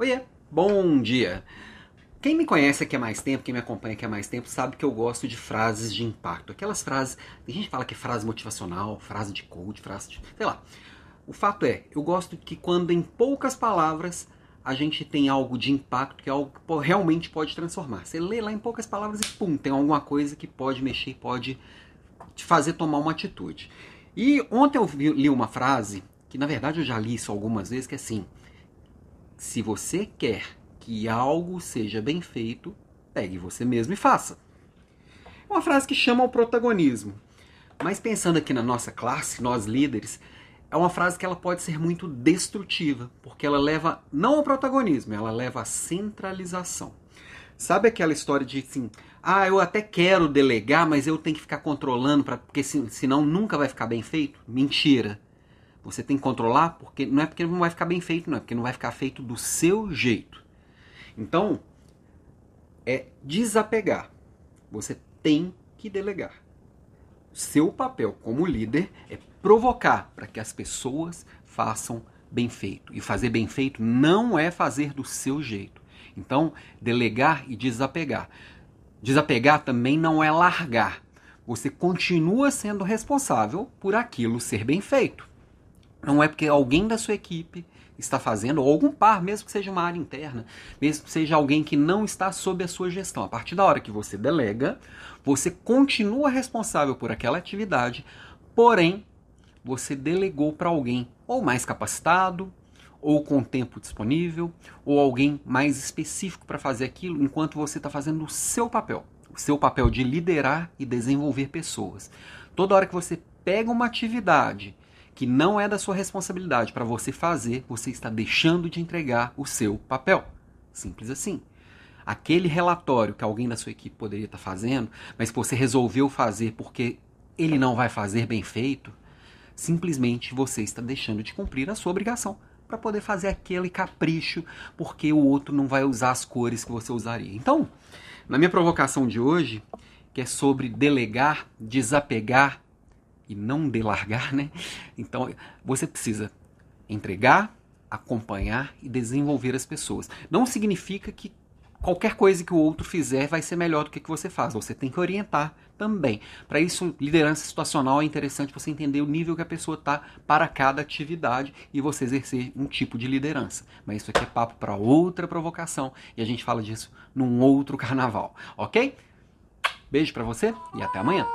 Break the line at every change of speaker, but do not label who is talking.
Oiê, bom dia! Quem me conhece aqui há mais tempo, quem me acompanha aqui há mais tempo, sabe que eu gosto de frases de impacto. Aquelas frases, tem gente que fala que é frase motivacional, frase de coach, frase de. sei lá. O fato é, eu gosto que quando em poucas palavras a gente tem algo de impacto, que é algo que realmente pode transformar. Você lê lá em poucas palavras e pum, tem alguma coisa que pode mexer, pode te fazer tomar uma atitude. E ontem eu li uma frase, que na verdade eu já li isso algumas vezes, que é assim se você quer que algo seja bem feito, pegue você mesmo e faça. É uma frase que chama ao protagonismo. Mas pensando aqui na nossa classe, nós líderes, é uma frase que ela pode ser muito destrutiva, porque ela leva não ao protagonismo, ela leva à centralização. Sabe aquela história de assim, ah, eu até quero delegar, mas eu tenho que ficar controlando, pra, porque senão nunca vai ficar bem feito? Mentira. Você tem que controlar, porque não é porque não vai ficar bem feito, não é porque não vai ficar feito do seu jeito. Então, é desapegar. Você tem que delegar. Seu papel como líder é provocar para que as pessoas façam bem feito. E fazer bem feito não é fazer do seu jeito. Então, delegar e desapegar. Desapegar também não é largar. Você continua sendo responsável por aquilo ser bem feito. Não é porque alguém da sua equipe está fazendo, ou algum par, mesmo que seja uma área interna, mesmo que seja alguém que não está sob a sua gestão. A partir da hora que você delega, você continua responsável por aquela atividade, porém, você delegou para alguém ou mais capacitado, ou com tempo disponível, ou alguém mais específico para fazer aquilo, enquanto você está fazendo o seu papel. O seu papel de liderar e desenvolver pessoas. Toda hora que você pega uma atividade que não é da sua responsabilidade para você fazer, você está deixando de entregar o seu papel. Simples assim. Aquele relatório que alguém da sua equipe poderia estar fazendo, mas que você resolveu fazer porque ele não vai fazer bem feito, simplesmente você está deixando de cumprir a sua obrigação para poder fazer aquele capricho, porque o outro não vai usar as cores que você usaria. Então, na minha provocação de hoje, que é sobre delegar, desapegar e não delargar, né? Então você precisa entregar, acompanhar e desenvolver as pessoas. Não significa que qualquer coisa que o outro fizer vai ser melhor do que que você faz. Você tem que orientar também. Para isso, liderança situacional é interessante você entender o nível que a pessoa está para cada atividade e você exercer um tipo de liderança. Mas isso aqui é papo para outra provocação e a gente fala disso num outro carnaval, ok? Beijo para você e até amanhã.